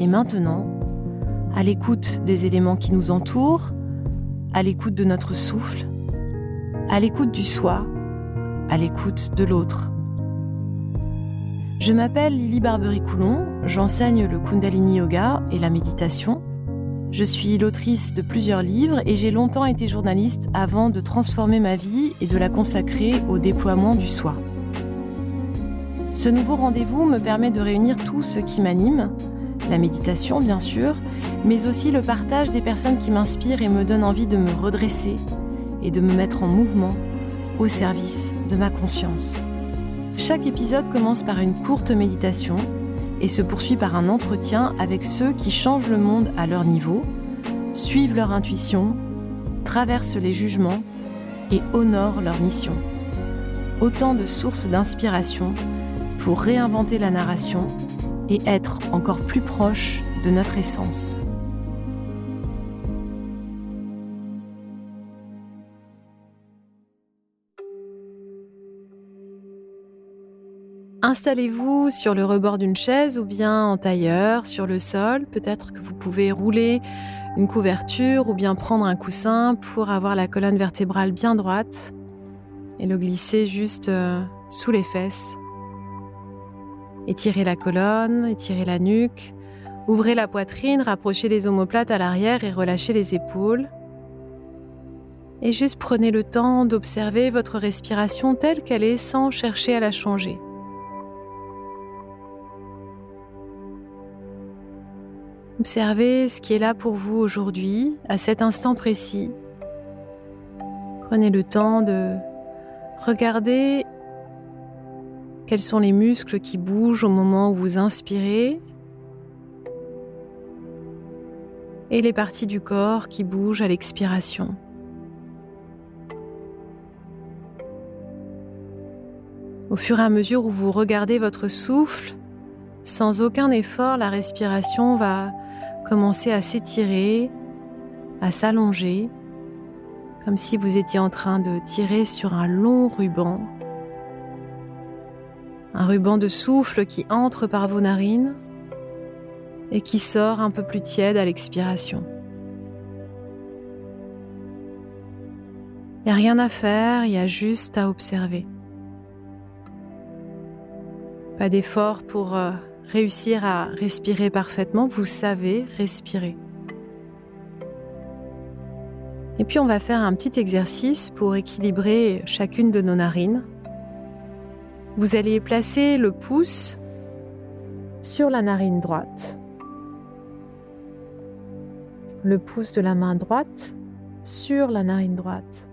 et maintenant, à l'écoute des éléments qui nous entourent, à l'écoute de notre souffle, à l'écoute du soi, à l'écoute de l'autre. Je m'appelle Lily Barbery-Coulon, j'enseigne le Kundalini Yoga et la méditation. Je suis l'autrice de plusieurs livres et j'ai longtemps été journaliste avant de transformer ma vie et de la consacrer au déploiement du soi. Ce nouveau rendez-vous me permet de réunir tout ce qui m'anime, la méditation bien sûr, mais aussi le partage des personnes qui m'inspirent et me donnent envie de me redresser et de me mettre en mouvement au service de ma conscience. Chaque épisode commence par une courte méditation et se poursuit par un entretien avec ceux qui changent le monde à leur niveau, suivent leur intuition, traversent les jugements et honorent leur mission. Autant de sources d'inspiration pour réinventer la narration et être encore plus proche de notre essence. Installez-vous sur le rebord d'une chaise ou bien en tailleur, sur le sol. Peut-être que vous pouvez rouler une couverture ou bien prendre un coussin pour avoir la colonne vertébrale bien droite et le glisser juste euh, sous les fesses Étirez la colonne, étirez la nuque, ouvrez la poitrine, rapprochez les omoplates à l'arrière et relâchez les épaules. Et juste prenez le temps d'observer votre respiration telle qu'elle est sans chercher à la changer. Observez ce qui est là pour vous aujourd'hui, à cet instant précis. Prenez le temps de regarder quels sont les muscles qui bougent au moment où vous inspirez et les parties du corps qui bougent à l'expiration. Au fur et à mesure où vous regardez votre souffle, sans aucun effort, la respiration va commencer à s'étirer, à s'allonger, comme si vous étiez en train de tirer sur un long ruban un ruban de souffle qui entre par vos narines et qui sort un peu plus tiède à l'expiration. Il n'y a rien à faire, il y a juste à observer. Pas d'effort pour euh, réussir à respirer parfaitement, vous savez respirer. Et puis on va faire un petit exercice pour équilibrer chacune de nos narines vous allez placer le pouce sur la narine droite, le pouce de la main droite sur la narine droite,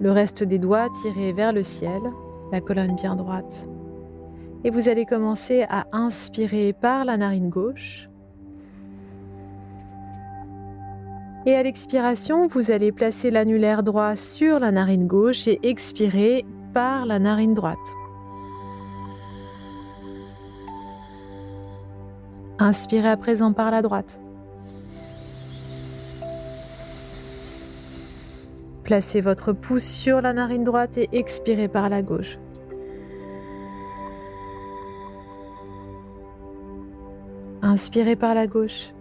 le reste des doigts tirés vers le ciel, la colonne bien droite. Et vous allez commencer à inspirer par la narine gauche. Et à l'expiration, vous allez placer l'annulaire droit sur la narine gauche et expirer par la narine droite. Inspirez à présent par la droite. Placez votre pouce sur la narine droite et expirez par la gauche. Inspirez par la gauche.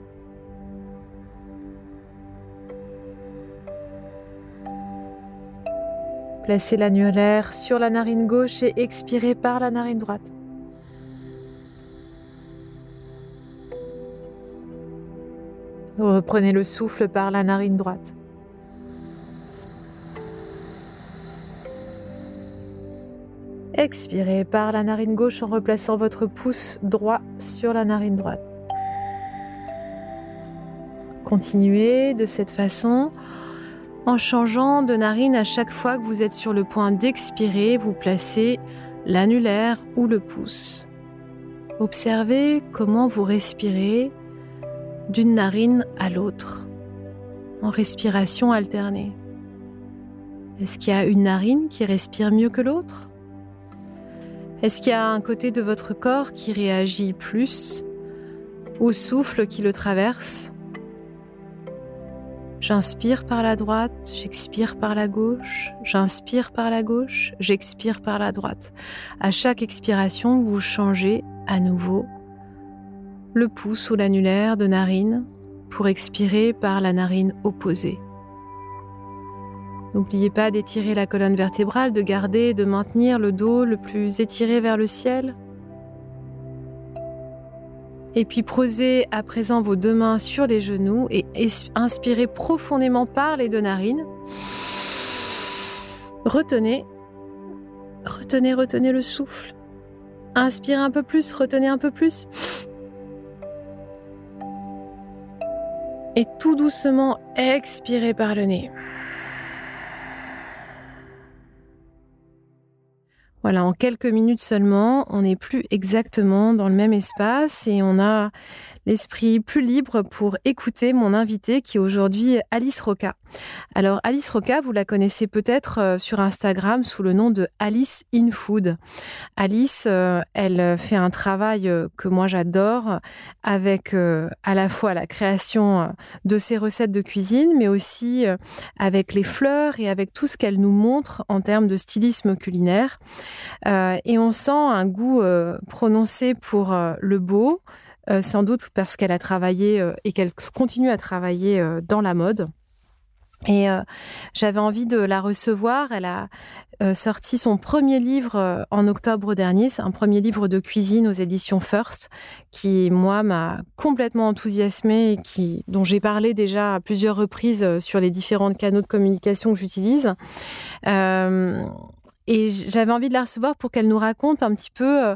Placez l'annulaire sur la narine gauche et expirez par la narine droite. Reprenez le souffle par la narine droite. Expirez par la narine gauche en replaçant votre pouce droit sur la narine droite. Continuez de cette façon en changeant de narine à chaque fois que vous êtes sur le point d'expirer, vous placez l'annulaire ou le pouce. Observez comment vous respirez d'une narine à l'autre, en respiration alternée. Est-ce qu'il y a une narine qui respire mieux que l'autre? Est-ce qu'il y a un côté de votre corps qui réagit plus au souffle qui le traverse? J'inspire par la droite, j'expire par la gauche, j'inspire par la gauche, j'expire par la droite. À chaque expiration, vous changez à nouveau le pouce ou l'annulaire de narine pour expirer par la narine opposée. N'oubliez pas d'étirer la colonne vertébrale, de garder et de maintenir le dos le plus étiré vers le ciel. Et puis posez à présent vos deux mains sur les genoux et inspirez profondément par les deux narines. Retenez, retenez, retenez le souffle. Inspirez un peu plus, retenez un peu plus. Et tout doucement, expirez par le nez. Voilà, en quelques minutes seulement, on n'est plus exactement dans le même espace et on a l'esprit plus libre pour écouter mon invité qui est aujourd'hui Alice Roca. Alors Alice Roca, vous la connaissez peut-être euh, sur Instagram sous le nom de Alice in Food. Alice, euh, elle fait un travail euh, que moi j'adore avec à la fois la création de ses recettes de cuisine, mais aussi avec les fleurs et avec tout ce qu'elle nous montre en termes de stylisme culinaire. et on sent un goût prononcé pour le beau, euh, sans doute parce qu'elle a travaillé euh, et qu'elle continue à travailler euh, dans la mode. Et j'avais envie de la recevoir. Elle a sorti son premier livre en octobre dernier. C'est un premier livre de cuisine aux éditions First, qui, moi, m'a complètement enthousiasmée et qui, dont j'ai parlé déjà à plusieurs reprises sur les différents canaux de communication que j'utilise. Et j'avais envie de la recevoir pour qu'elle nous raconte un petit peu euh,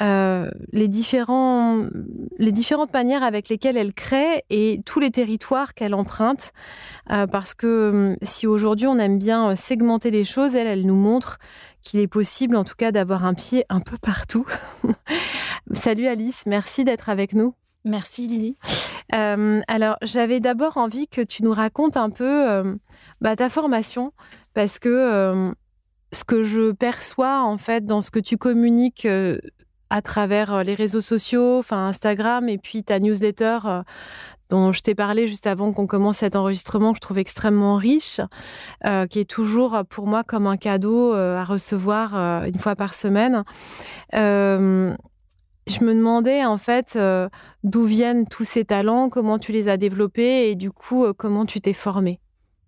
euh, les, différents, les différentes manières avec lesquelles elle crée et tous les territoires qu'elle emprunte. Euh, parce que hum, si aujourd'hui on aime bien segmenter les choses, elle, elle nous montre qu'il est possible en tout cas d'avoir un pied un peu partout. Salut Alice, merci d'être avec nous. Merci Lily. alors j'avais d'abord envie que tu nous racontes un peu bah, ta formation parce que ce que je perçois en fait dans ce que tu communiques euh, à travers euh, les réseaux sociaux, enfin Instagram et puis ta newsletter euh, dont je t'ai parlé juste avant qu'on commence cet enregistrement, que je trouve extrêmement riche, qui est toujours pour moi comme un cadeau à recevoir une fois par semaine. je me demandais en fait d'où viennent tous ces talents, comment tu les as développés et du coup comment tu t'es formée?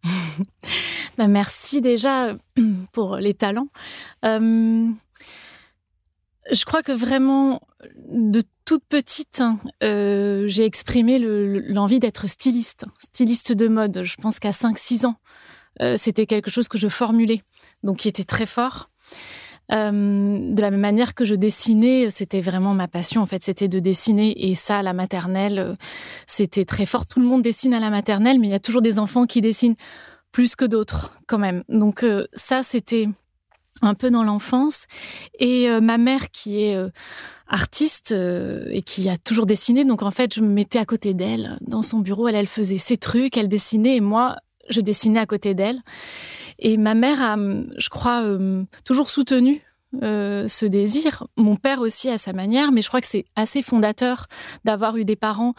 Bah, merci déjà pour les talents. Euh, je crois que vraiment, de toute petite, hein, euh, j'ai exprimé l'envie d'être styliste, styliste de mode. Je pense qu'à 5-6 ans, euh, c'était quelque chose que je formulais, donc qui était très fort. de la même manière que je dessinais, c'était vraiment ma passion en fait, c'était de dessiner et ça la maternelle, c'était très fort. Tout le monde dessine à la maternelle, mais il y a toujours des enfants qui dessinent plus que d'autres quand même. Donc euh, ça, c'était un peu dans l'enfance. Et euh, ma mère qui est euh, artiste et qui a toujours dessiné, donc en fait, je me mettais à côté d'elle dans son bureau. Elle, elle faisait ses trucs, elle dessinait et moi, je dessinais à côté d'elle. Et ma mère a, je crois, toujours soutenu ce désir. Mon père aussi à sa manière, mais je crois que c'est assez fondateur d'avoir eu des parents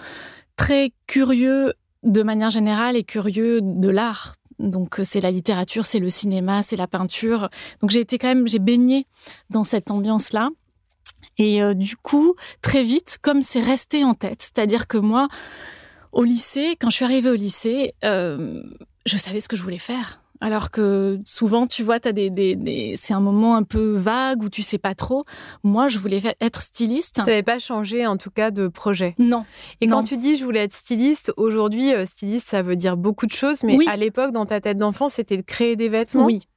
très curieux de manière générale et curieux de l'art donc euh, c'est la littérature, c'est le cinéma, c'est la peinture. Donc j'ai été quand même, j'ai baigné dans cette ambiance-là. Et euh, du coup, très vite, comme c'est resté en tête, c'est-à-dire que moi, au lycée, quand je suis arrivée au lycée, euh, je savais ce que je voulais faire. Alors que souvent, tu vois, as des, c'est un moment un peu vague où tu sais pas trop. Moi, je voulais être styliste. Tu n'avais pas changé, en tout cas, de projet. Non. Et quand tu dis je voulais être styliste, aujourd'hui, euh, styliste, ça veut dire beaucoup de choses. Mais à l'époque, dans ta tête d'enfant, c'était de créer des vêtements? Oui.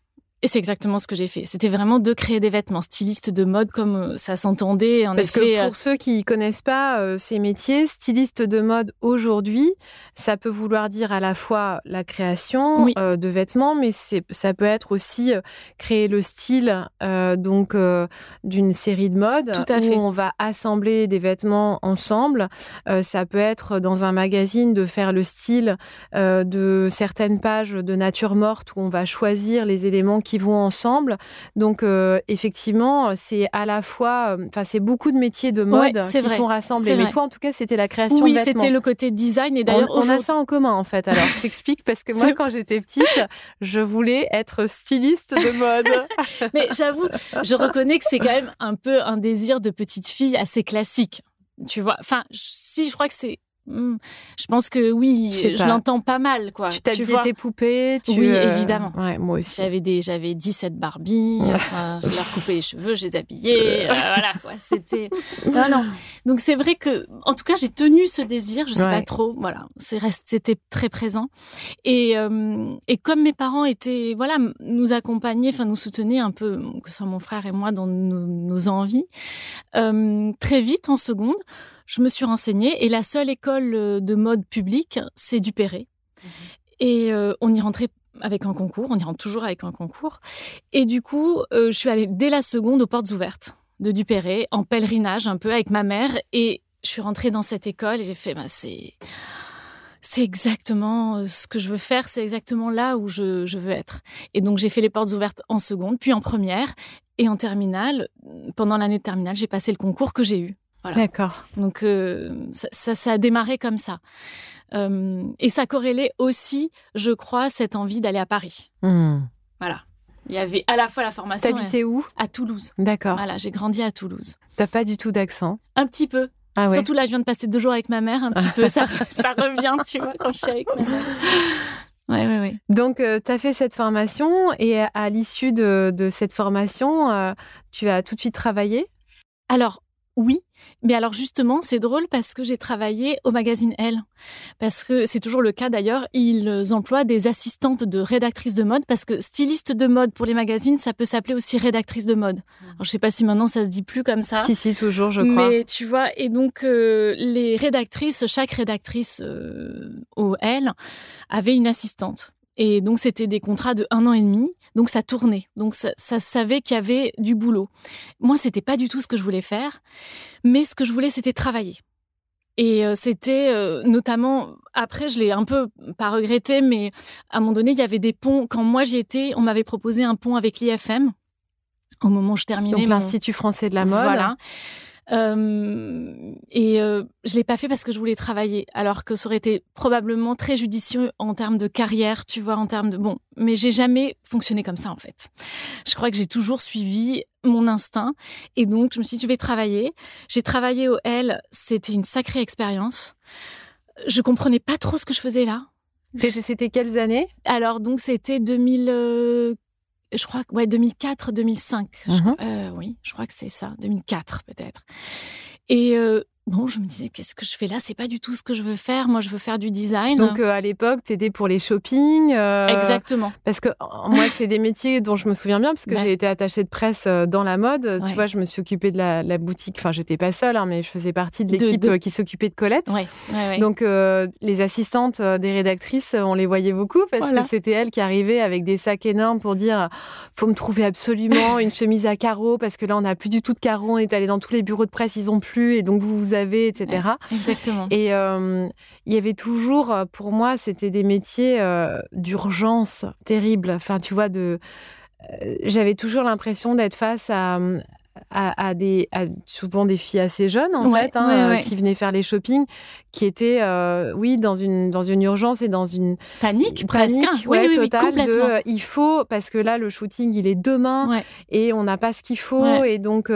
Et c'est exactement ce que j'ai fait. C'était vraiment de créer des vêtements, styliste de mode comme euh, ça s'entendait. Parce que pour ceux qui connaissent pas euh, ces métiers, styliste de mode aujourd'hui, ça peut vouloir dire à la fois la création euh, de vêtements, mais ça peut être aussi créer le style donc d'une série de mode Tout à où fait. on va assembler des vêtements ensemble. ça peut être dans un magazine de faire le style de certaines pages de nature morte où on va choisir les éléments qui vont ensemble. Donc euh, effectivement, c'est à la fois, euh, enfin c'est beaucoup de métiers de mode qui sont rassemblés. Mais toi, en tout cas, c'était la création oui, de c'était le côté design. Et d'ailleurs, on, a ça en commun en fait. Alors, je t'explique parce que moi, quand j'étais petite, je voulais être styliste de mode. Mais j'avoue, je reconnais que c'est quand même un peu un désir de petite fille assez classique. Tu vois, enfin, si je crois que c'est Hmm. Je pense que oui, je, l'entends pas mal, quoi. Tu t'habillais tes poupées, tu... Oui, euh, évidemment. Ouais, moi aussi. J'avais des, j'avais 17 Barbies. enfin, je leur coupais les cheveux, je les habillais. Euh, voilà, quoi. C'était. Non, non. Donc c'est vrai que, en tout cas, j'ai tenu ce désir. Je sais pas trop. Voilà, c'est c'était très présent. Et euh, et comme mes parents étaient, voilà, nous accompagnaient, enfin nous soutenaient un peu, que ce soit mon frère et moi, dans nos, nos envies. très vite, en seconde je me suis renseignée et la seule école euh, de mode publique, c'est Dupéré. Mhm. Et euh, on y rentrait avec un concours, on y rentre toujours avec un concours. Et du coup, euh, je suis allée dès la seconde aux portes ouvertes de Dupéré, en pèlerinage un peu avec ma mère. Et je suis rentrée dans cette école et j'ai fait, bah, c'est c'est exactement ce que je veux faire, c'est exactement là où je, je, veux être. Et donc j'ai fait les portes ouvertes en seconde, puis en première et en terminale. Pendant l'année de terminale, j'ai passé le concours que j'ai eu. D'accord. Donc euh, ça, ça, a démarré comme ça. Euh, et ça corrélait aussi, je crois, cette envie d'aller à Paris. Hmm. Voilà. Il y avait à la fois la formation. T'habitais où? À Toulouse. D'accord. Voilà, j'ai grandi à Toulouse. T'as pas du tout d'accent? Un petit peu. Ah ouais. Surtout là, je viens de passer deux jours avec ma mère, un petit peu. Ça, ça revient, tu vois, quand je suis avec ma mère. Ouais, ouais, ouais. Donc, euh, tu as fait cette formation et à, l'issue de, de, cette formation, tu as tout de suite travaillé? Alors, oui, mais alors justement, c'est drôle parce que j'ai travaillé au magazine Elle. Parce que c'est toujours le cas d'ailleurs, ils emploient des assistantes de rédactrices de mode parce que styliste de mode pour les magazines, ça peut s'appeler aussi rédactrice de mode. Mmh. Alors, je sais pas si maintenant ça se dit plus comme ça. Si, si, toujours, je crois. Mais tu vois, et donc euh, les rédactrices, chaque rédactrice euh, au Elle avait une assistante. Et donc, c'était des contrats de un an et demi. Donc, ça tournait. Donc, ça, savait qu'il y avait du boulot. Moi, c'était pas du tout ce que je voulais faire. Mais ce que je voulais, c'était travailler. Et euh, c'était euh, notamment, après, je l'ai un peu pas regretté, mais à un moment donné, il y avait des ponts. Quand moi j'y étais, on m'avait proposé un pont avec l'IFM au moment où je terminais. Donc, l'Institut français de la mode. Voilà. Euh, et euh, je l'ai pas fait parce que je voulais travailler, alors que ça aurait été probablement très judicieux en termes de carrière, tu vois, en termes de bon. Mais j'ai jamais fonctionné comme ça en fait. Je crois que j'ai toujours suivi mon instinct, et donc je me suis dit je vais travailler. J'ai travaillé au L, c'était une sacrée expérience. Je comprenais pas trop ce que je faisais là. C'était quelles années? Alors donc c'était 2000 je crois que ouais 2004 2005 mhm. euh, oui je crois que c'est ça 2004 peut-être et euh, bon, je me disais, qu'est-ce que je fais là? C'est pas du tout ce que je veux faire. Moi, je veux faire du design. Donc, euh, à l'époque, tu étais pour les shopping. Euh, Exactement. Parce que moi, c'est des métiers dont je me souviens bien, parce que j'ai été attachée de presse euh, dans la mode. Tu vois, je me suis occupée de la, boutique. Enfin, j'étais pas seule, hein, mais je faisais partie de l'équipe qui s'occupait de Colette. Donc, les assistantes des rédactrices, on les voyait beaucoup parce que c'était elles qui arrivaient avec des sacs énormes pour dire faut me trouver absolument une chemise à carreaux parce que là, on n'a plus du tout de carreaux. On est allé dans tous les bureaux de presse, ils ont plus. Et donc, vous vous avez, etc. exactement. Et euh, il y avait toujours, euh, pour moi, c'était des métiers euh, d'urgence terribles. Enfin, tu vois, de j'avais toujours l'impression d'être face à, à, des souvent des filles assez jeunes en fait hein, qui venaient faire les shopping qui étaient oui dans une dans une urgence et dans une panique, panique presque ouais, oui, totale de il faut parce que là le shooting il est demain et on n'a pas ce qu'il faut et donc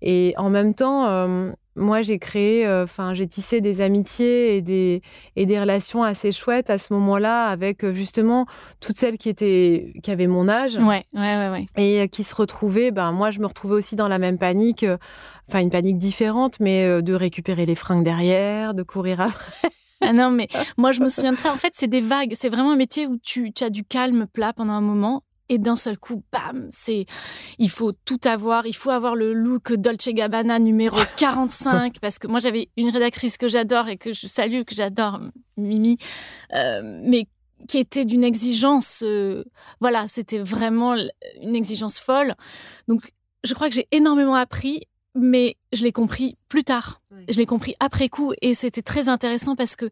et en même temps moi, j'ai créé, euh, enfin, j'ai tissé des amitiés et des, et des relations assez chouettes à ce moment-là avec euh, justement toutes celles qui étaient, qui avaient mon âge. Ouais, ouais, ouais, Et euh, qui se retrouvaient, ben, moi, je me retrouvais aussi dans la même panique, enfin, une panique différente, mais de récupérer les fringues derrière, de courir après. Ah non, mais moi, je me souviens de ça. En fait, c'est des vagues. C'est vraiment un métier où tu, tu as du calme plat pendant un moment et d'un seul coup, bam, c'est, il faut tout avoir. Il faut avoir le look Dolce Gabbana numéro 45 parce que moi j'avais une rédactrice que j'adore et que je salue, que j'adore, Mimi, euh, mais qui était d'une exigence, euh, voilà, c'était vraiment une exigence folle. Donc, je crois que j'ai énormément appris, mais je l'ai compris plus tard. Je l'ai compris après coup et c'était très intéressant parce que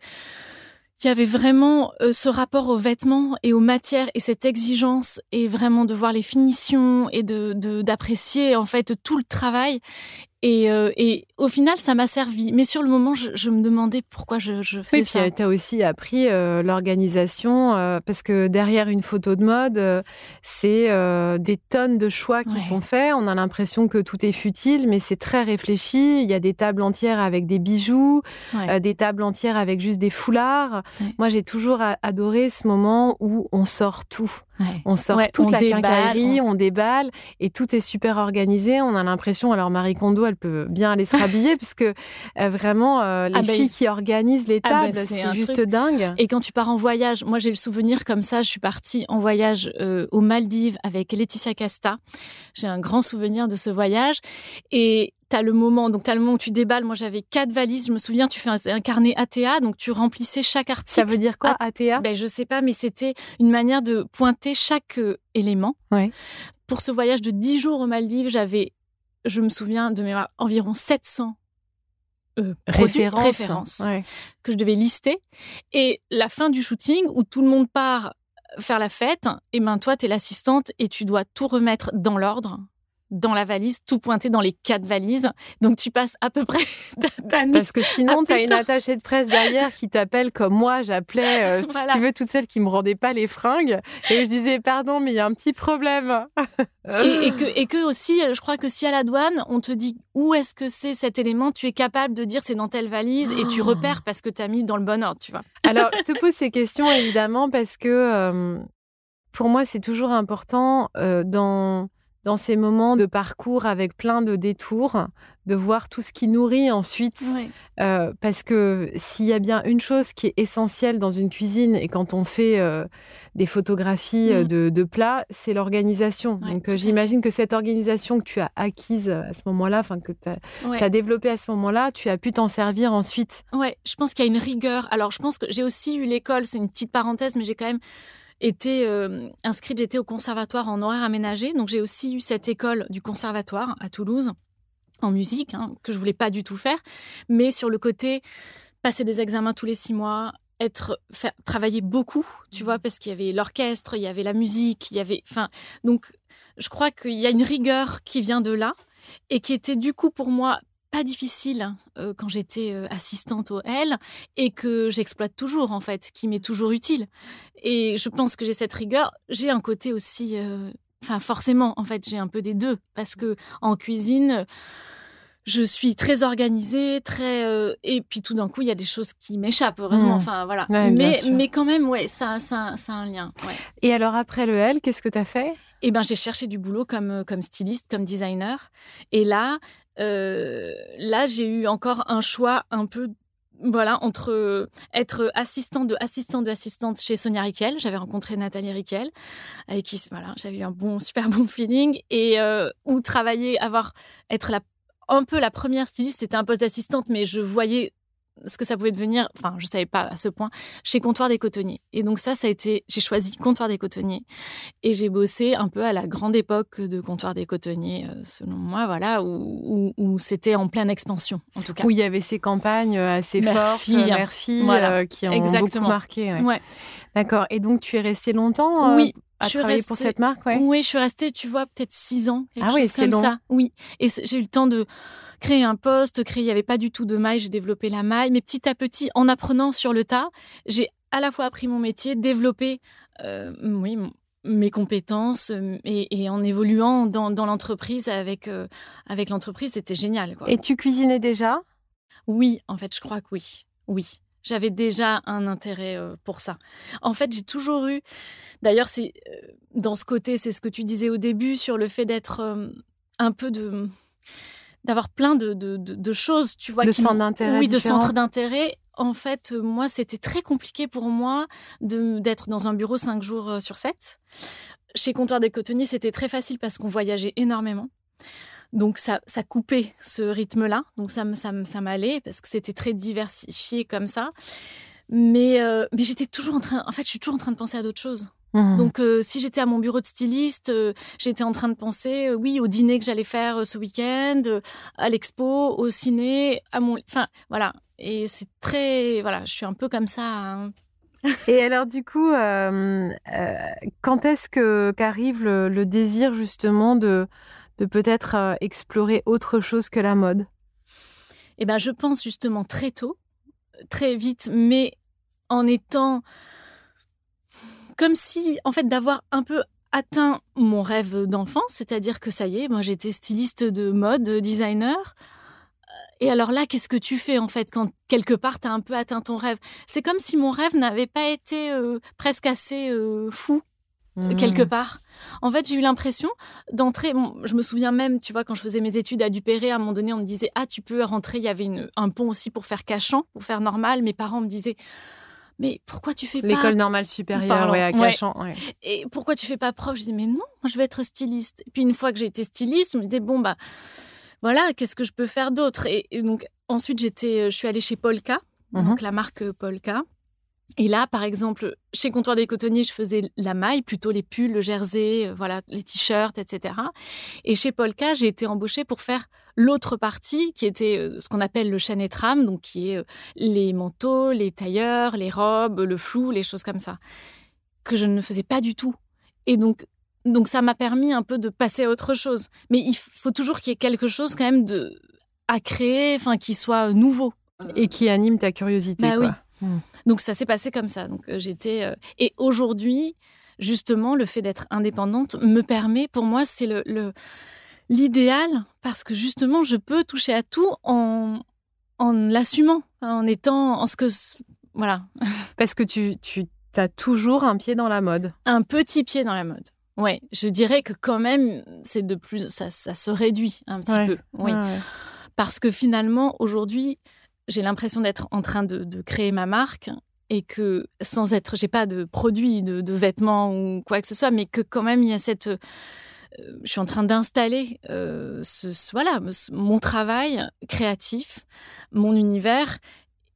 il y avait vraiment euh, ce rapport aux vêtements et aux matières et cette exigence et vraiment de voir les finitions et de d'apprécier en fait tout le travail et, euh, et, au final, ça m'a servi. Mais sur le moment, je, je me demandais pourquoi je, je faisais oui, ça. Oui, tu as aussi appris euh, l'organisation, euh, parce que derrière une photo de mode, euh, c'est euh, des tonnes de choix qui Ouais. sont faits. On a l'impression que tout est futile, mais c'est très réfléchi. Il y a des tables entières avec des bijoux, Ouais. euh, des tables entières avec juste des foulards. Ouais. Moi, j'ai toujours adoré ce moment où on sort tout. Ouais. On sort Ouais, toute on la déballe, quincaillerie, on... déballe et tout est super organisé. On a l'impression, alors Marie Kondo, elle peut bien aller se rhabiller puisque euh, vraiment euh, les Ah ben, filles qui organisent les ah ben, tables, c'est juste truc. dingue. Et quand tu pars en voyage, moi j'ai le souvenir comme ça, je suis partie en voyage euh, aux Maldives avec Laetitia Casta. J'ai un grand souvenir de ce voyage. Et tu as le moment, donc tu as le moment où tu déballes. Moi j'avais quatre valises, je me souviens, tu fais un, un carnet ATA, donc tu remplissais chaque article. Ça veut dire quoi, ATA Ben, je sais pas, mais c'était une manière de pointer chaque euh, élément. Ouais. Pour ce voyage de 10 jours aux Maldives, j'avais, je me souviens de mémoire, environ 700 euh, références Ouais. que je devais lister. Et la fin du shooting, où tout le monde part faire la fête, et ben toi, tu es l'assistante et tu dois tout remettre dans l'ordre, dans la valise, tout pointer dans les quatre valises. Donc tu passes à peu près ta nuit. Parce que sinon, Ah, tu as une attachée de presse derrière qui t'appelle comme moi, j'appelais, euh, Voilà. si tu veux, toutes celles qui me rendaient pas les fringues. Et je disais, pardon, mais il y a un petit problème. Et, et que, et que aussi, euh, je crois que si à la douane, on te dit où est-ce que c'est cet élément, tu es capable de dire c'est dans telle valise et tu Oh. repères parce que tu as mis dans le bon ordre, tu vois. Alors, je te pose ces questions évidemment parce que euh, pour moi, c'est toujours important euh, dans, dans ces moments de parcours avec plein de détours, de voir tout ce qui nourrit ensuite. Euh, parce que s'il y a bien une chose qui est essentielle dans une cuisine et quand on fait euh, des photographies euh, Mm. de, de plats, c'est l'organisation. Ouais, Donc j'imagine que cette organisation que tu as acquise à ce moment-là, enfin que tu as, Ouais. développée à ce moment-là, tu as pu t'en servir ensuite. Ouais, je pense qu'il y a une rigueur. Alors, je pense que j'ai aussi eu l'école, c'est une petite parenthèse, mais j'ai quand même été euh, inscrite, j'étais au conservatoire en horaire aménagé, donc j'ai aussi eu cette école du conservatoire à Toulouse en musique, hein, que je voulais pas du tout faire, mais sur le côté passer des examens tous les six mois, être travailler beaucoup, tu vois, parce qu'il y avait l'orchestre, il y avait la musique, il y avait, enfin, donc je crois qu'il y a une rigueur qui vient de là et qui était du coup pour moi pas difficile euh, quand j'étais euh, assistante au L et que j'exploite toujours en fait, qui m'est toujours utile. Et je pense que j'ai cette rigueur. J'ai un côté aussi, euh, enfin forcément en fait, j'ai un peu des deux parce que en cuisine. Je suis très organisée, très euh, et puis tout d'un coup il y a des choses qui m'échappent heureusement. Mmh. Enfin voilà, Ouais, mais mais quand même ouais ça ça ça a un lien. Ouais. Et alors après le L, qu'est-ce que tu as fait? Eh ben, j'ai cherché du boulot comme, comme styliste, comme designer. Et là, là, j'ai eu encore un choix un peu, voilà, entre euh, être assistante de assistante de assistante chez Sonia Riquel. J'avais rencontré Nathalie Riquel, avec qui, voilà, j'avais eu un bon, super bon feeling. Et euh, ou travailler, avoir, être la, un peu la première styliste. C'était un poste d'assistante, mais je voyais ce que ça pouvait devenir, enfin, je savais pas à ce point, chez Comptoir des Cotonniers. Et donc ça, ça a été, j'ai choisi Comptoir des Cotonniers. Et j'ai bossé un peu à la grande époque de Comptoir des Cotonniers, euh, selon moi, voilà, où, où, où c'était en pleine expansion, en tout cas. Où il y avait ces campagnes assez fortes, Voilà. euh, qui ont Exactement. beaucoup marqué. ouais. Ouais. D'accord. Et donc tu es restée longtemps euh, Oui, à je suis travailler pour restée- cette marque, ouais. Oui, je suis restée, tu vois, peut-être six ans, quelque Ah oui, chose comme long. ça. Oui, et j'ai eu le temps de créer un poste, créer, il n'y avait pas du tout de maille, j'ai développé la maille, mais petit à petit, en apprenant sur le tas, j'ai à la fois appris mon métier, développé, euh, oui, mes compétences euh, et, et en évoluant dans, dans l'entreprise avec, euh, avec l'entreprise, c'était génial. Quoi. Et tu cuisinais déjà? Oui, en fait, je crois que oui. Oui. J'avais déjà un intérêt euh, pour ça. En fait, j'ai toujours eu. D'ailleurs, c'est euh, dans ce côté, c'est ce que tu disais au début sur le fait d'être euh, un peu de d'avoir plein de, de, de- de choses, tu vois, De qui centres d'intérêt Oui, de centres d'intérêt. En fait, moi, c'était très compliqué pour moi d'être dans un bureau cinq jours sur sept. chez Comptoir des Cotonniers, c'était très facile parce qu'on voyageait énormément. Donc ça, ça coupait ce rythme-là. Donc ça, ça, ça m'allait parce que c'était très diversifié comme ça. Mais, euh, mais j'étais toujours en train, en fait, je suis toujours en train de penser à d'autres choses. Mmh. Donc, euh, si j'étais à mon bureau de styliste, euh, j'étais en train de penser, oui, au dîner que j'allais faire ce week-end, à l'expo, au ciné, à mon, enfin, voilà. Et c'est très, voilà, je suis un peu comme ça. Hein. Et alors, du coup, quand est-ce que qu'arrive le, désir justement de de peut-être explorer autre chose que la mode. Eh ben, je pense justement très tôt très vite, mais en étant comme si, en fait, d'avoir un peu atteint mon rêve d'enfant, c'est-à-dire que ça y est, moi j'étais styliste de mode, designer. Et alors là, qu'est-ce que tu fais en fait quand quelque part tu as un peu atteint ton rêve? C'est comme si mon rêve n'avait pas été euh, presque assez euh, fou Mmh. quelque part. En fait, j'ai eu l'impression d'entrer. je me souviens même, tu vois, quand je faisais mes études à Dupéré, à un moment donné, on me disait Ah, tu peux rentrer. Il y avait un pont aussi pour faire cachant, pour faire normal. Mes parents me disaient mais pourquoi tu fais pas l'école normale supérieure à Cachan et pourquoi tu fais pas prof je disais mais non moi je vais être styliste et puis une fois que j'ai été styliste je me disais bon bah voilà qu'est-ce que je peux faire d'autre? Et, donc ensuite j'étais je suis allée chez Polka mmh donc la marque Polka et là, par exemple, chez Comptoir des Cotonniers, je faisais la maille, plutôt les pulls, le jersey, euh, voilà, les t-shirts, etc. Et chez Polka, j'ai été embauchée pour faire l'autre partie, qui était euh, ce qu'on appelle le trame, donc qui est euh, les manteaux, les tailleurs, les robes, le flou, les choses comme ça, que je ne faisais pas du tout. Et donc, donc ça m'a permis un peu de passer à autre chose. Mais il faut toujours qu'il y ait quelque chose quand même de à créer, enfin, qui soit nouveau. Et qui anime ta curiosité. Bah, Oui. Hmm. Donc ça s'est passé comme ça. Donc euh, j'étais euh, et aujourd'hui justement le fait d'être indépendante me permet pour moi c'est le l'idéal parce que justement je peux toucher à tout en en l'assumant en étant en ce que voilà. Parce que tu tu as toujours un pied dans la mode. Un petit pied dans la mode. Ouais. Je dirais que quand même c'est de plus ça, ça se réduit un petit peu. Oui. Parce que finalement aujourd'hui j'ai l'impression d'être en train de, créer ma marque et que sans être, j'ai pas de produits, de, vêtements ou quoi que ce soit, mais que quand même il y a cette, euh, je suis en train d'installer euh, ce, voilà mon travail créatif, mon univers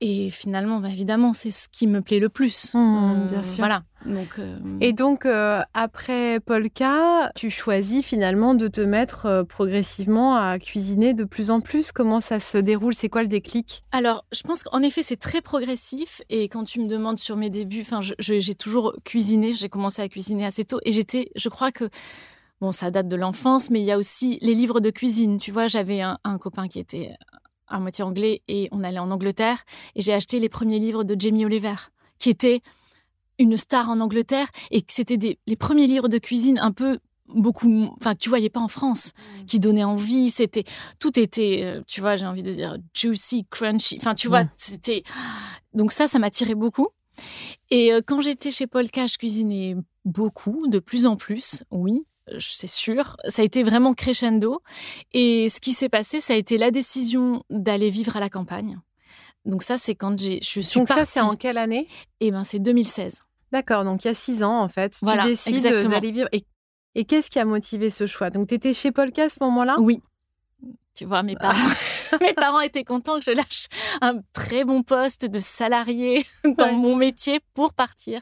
et finalement, bah, évidemment, c'est ce qui me plaît le plus. Mmh, mmh, bien sûr. Voilà. Donc, euh, Et donc, euh, après Polka, tu choisis finalement de te mettre euh, progressivement à cuisiner de plus en plus. Comment ça se déroule? C'est quoi le déclic? Alors, je pense qu'en effet, c'est très progressif. Et quand tu me demandes sur mes débuts, enfin, j'ai toujours cuisiné. J'ai commencé à cuisiner assez tôt. Et j'étais, je crois que Bon, ça date de l'enfance, mais il y a aussi les livres de cuisine. Tu vois, j'avais un, un, copain qui était à moitié anglais et on allait en Angleterre et j'ai acheté les premiers livres de Jamie Oliver qui était une star en Angleterre et que c'était les premiers livres de cuisine un peu beaucoup enfin que tu voyais pas en France mmh. qui donnaient envie c'était tout était euh, tu vois j'ai envie de dire juicy crunchy enfin tu vois c'était donc ça ça m'attirait beaucoup et euh, quand j'étais chez Polka je cuisinais beaucoup de plus en plus oui c'est sûr. Ça a été vraiment crescendo. Et ce qui s'est passé, ça a été la décision d'aller vivre à la campagne. Donc ça, c'est quand j'ai, je suis donc ça, c'est en quelle année? Eh ben, c'est 2016. D'accord, donc il y a six ans en fait. tu décides d'aller vivre. Et, et qu'est-ce qui a motivé ce choix? Donc tu étais chez Polka à ce moment-là? Oui. Tu vois, mes parents, mes parents étaient contents que je lâche un très bon poste de salarié dans mon métier pour partir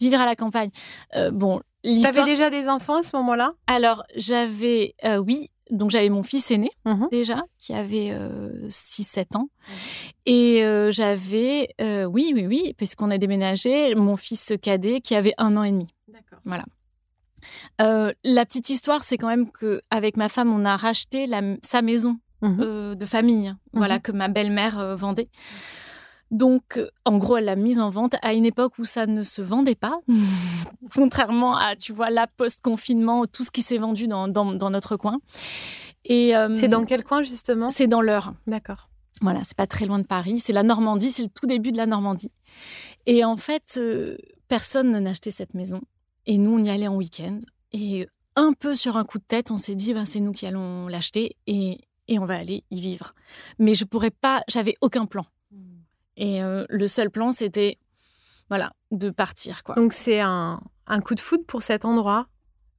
vivre à la campagne. Euh, bon, T'avais déjà des enfants à ce moment-là? Alors, j'avais, euh, oui, donc j'avais mon fils aîné mmh déjà, qui avait 6-7 euh, ans. Mmh. Et euh, j'avais, oui, oui, oui, puisqu'on a déménagé, mon fils cadet qui avait un an et demi. D'accord. Voilà. la petite histoire, c'est quand même qu'avec ma femme, on a racheté sa maison mmh de famille, voilà, que ma belle-mère vendait. Donc, en gros, elle l'a mise en vente à une époque où ça ne se vendait pas, contrairement à, tu vois, la post-confinement, tout ce qui s'est vendu dans, notre coin. Et euh, c'est dans quel coin justement? C'est dans l'Eure. D'accord. Voilà, c'est pas très loin de Paris. C'est la Normandie, c'est le tout début de la Normandie. Et en fait, euh, personne n'achetait cette maison. Et nous, on y allait en week-end. Et un peu sur un coup de tête, on s'est dit, ben, c'est nous qui allons l'acheter et, et on va aller y vivre. Mais je pourrais pas, j'avais aucun plan. Et euh, le seul plan, c'était voilà, de partir. Quoi. Donc c'est un, coup de foudre pour cet endroit?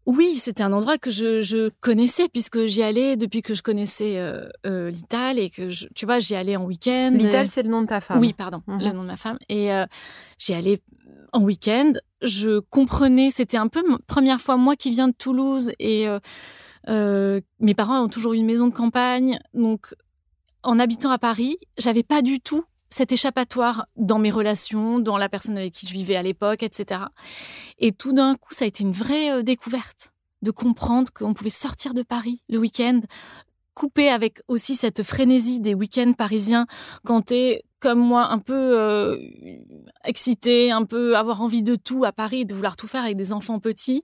Oui, c'était un endroit que je, connaissais puisque j'y allais depuis que je connaissais euh, euh et que tu vois, j'y allais en week-end. L'Ital, c'est le nom de ta femme. Oui, pardon, le mhm. nom de ma femme. Et euh, j'y allais en week-end. Je comprenais, c'était un peu ma première fois moi qui viens de Toulouse et euh, mes parents ont toujours eu une maison de campagne, donc en habitant à Paris, j'avais pas du tout cet échappatoire dans mes relations, dans la personne avec qui je vivais à l'époque, etc. Et tout d'un coup, ça a été une vraie euh, découverte de comprendre qu'on pouvait sortir de Paris le week-end, couper avec aussi cette frénésie des week-ends parisiens quand t'es comme moi un peu euh, excité, un peu avoir envie de tout à Paris, de vouloir tout faire avec des enfants petits.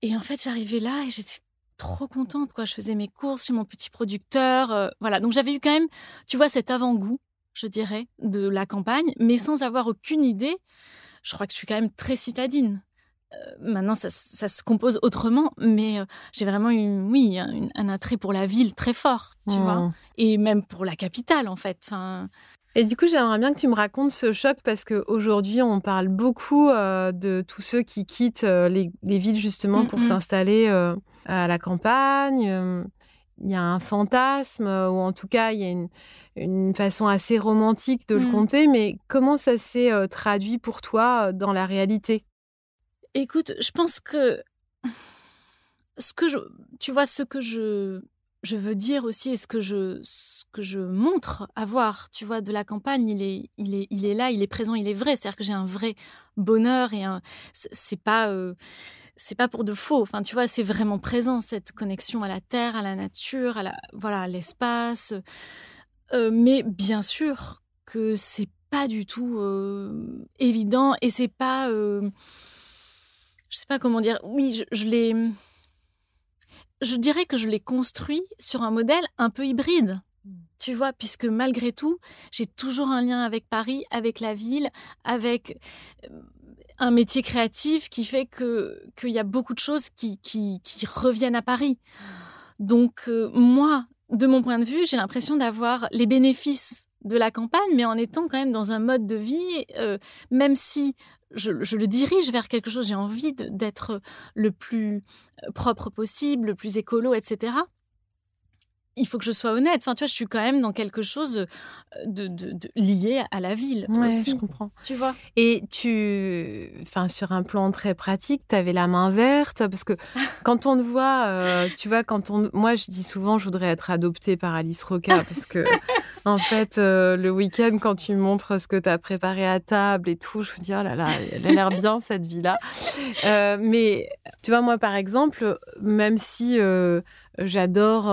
Et en fait, j'arrivais là et j'étais trop contente quoi. Je faisais mes courses chez mon petit producteur, euh, voilà. Donc j'avais eu quand même, tu vois, cet avant-goût je dirais, de la campagne, mais sans avoir aucune idée. Je crois que je suis quand même très citadine. Euh, maintenant, ça, se compose autrement, mais euh, j'ai vraiment eu, oui, un, attrait pour la ville très fort, tu vois, mmh. et même pour la capitale, en fait. Et du coup, j'aimerais bien que tu me racontes ce choc parce qu'aujourd'hui, on parle beaucoup euh, de tous ceux qui quittent les, villes justement pour mmh, mmh. s'installer à la campagne. Il y a un fantasme, ou en tout cas, il y a une, une façon assez romantique de le mmh. compter, mais comment ça s'est euh, traduit pour toi euh, dans la réalité? Écoute, je pense que ce que je, tu vois, ce que je, je veux dire aussi et ce que je, ce que je montre avoir, tu vois, de la campagne, il est, il est, il est là, il est présent, il est vrai. C'est-à-dire que j'ai un vrai bonheur et un, c'est pas, euh, c'est pas pour de faux. Enfin, tu vois, c'est vraiment présent cette connexion à la terre, à la nature, à la, voilà, l'espace. Euh, mais bien sûr que c'est pas du tout euh, évident et c'est pas. Euh, je sais pas comment dire. Oui, je, je l'ai. Je dirais que je l'ai construit sur un modèle un peu hybride. Tu vois, puisque malgré tout, j'ai toujours un lien avec Paris, avec la ville, avec un métier créatif qui fait que qu'il y a beaucoup de choses qui, qui, reviennent à Paris. Donc moi, de mon point de vue, j'ai l'impression d'avoir les bénéfices de la campagne, mais en étant quand même dans un mode de vie, euh, même si je, le dirige vers quelque chose, j'ai envie d'être le plus euh, propre possible, le plus écolo, etc il faut que je sois honnête. Enfin, tu vois, je suis quand même dans quelque chose euh, de, lié à la ville aussi. je comprends. Tu vois? Et tu, enfin, sur un plan très pratique, tu avais la main verte? Parce que quand on te voit, euh, tu vois, quand on, moi, je dis souvent, je voudrais être adoptée par Alice Roca parce que, en fait, euh, le week-end, quand tu montres ce que tu as préparé à table et tout, je me dis, oh là là, elle a l'air bien cette vie-là. mais tu vois, moi, par exemple, même si j'adore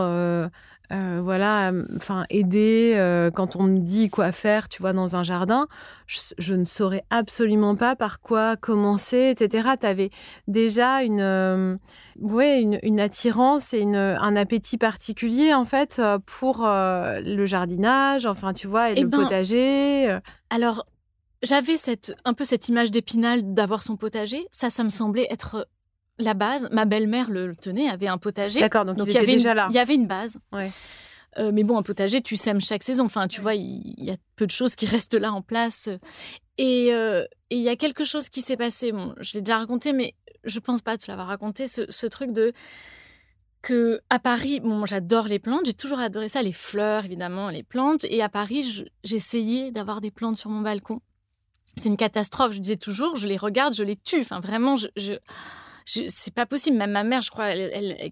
euh, voilà, enfin aider euh, quand on me dit quoi faire, tu vois, dans un jardin, je, ne saurais absolument pas par quoi commencer, etc. Tu avais déjà une, euh, une, attirance et un appétit particulier en fait pour le jardinage, enfin tu vois, et, eh le ben, potager. Alors j'avais cette un peu cette image d'Épinal d'avoir son potager. Ça, ça me semblait être la base, ma belle-mère le tenait, avait un potager. D'accord, donc, il, y avait déjà là. Il y avait une base. Euh, mais bon, un potager, tu sèmes chaque saison. Enfin, tu vois, il, y a peu de choses qui restent là en place. Et, euh, il y a quelque chose qui s'est passé. Bon, je l'ai déjà raconté, mais je pense pas te l'avoir raconté. Ce, truc de que à Paris, bon, j'adore les plantes. J'ai toujours adoré ça, les fleurs, évidemment, les plantes. Et à Paris, j'essayais d'avoir des plantes sur mon balcon. C'est une catastrophe. Je disais toujours, je les regarde, je les tue. Enfin, vraiment, je c'est pas possible. Même ma mère, je crois,